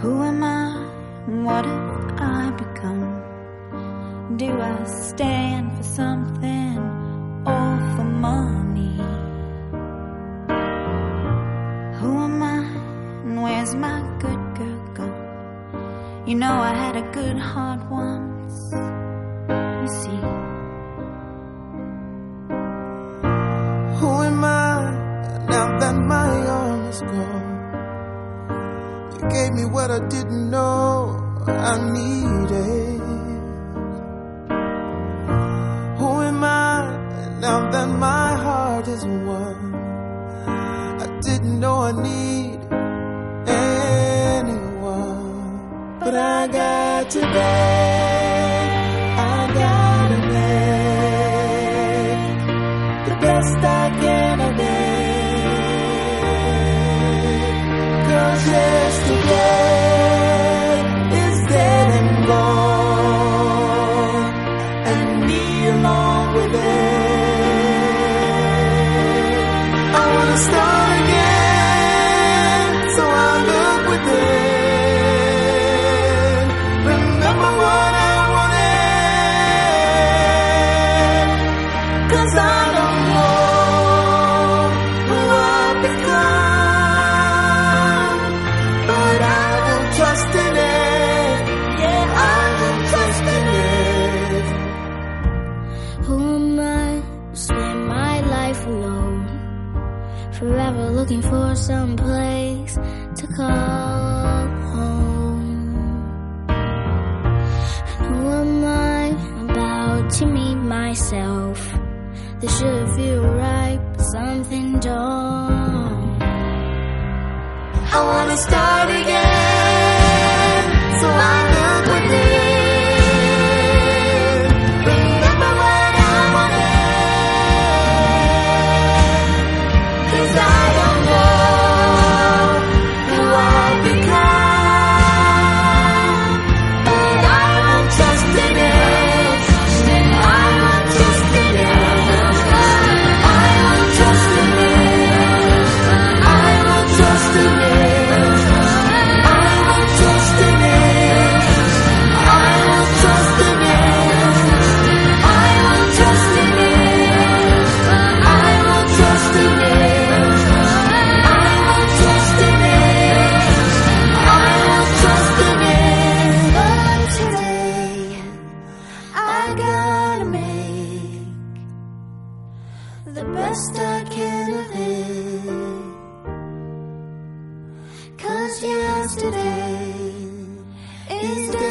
Who am I? What have I become? Do I stand for something or for money? Who am I? And where's my good girl gone? You know I had a good heart once. You see. Who am I now that my all is gone? Gave me what I didn't know I needed. Who am I now that my heart is won? I didn't know I need anyone, but I got today. the. Forever looking for some place to call home. And who am I? About to meet myself. This should feel right, but something don't. I wanna start again. the best I can of it. Cause yesterday is dead.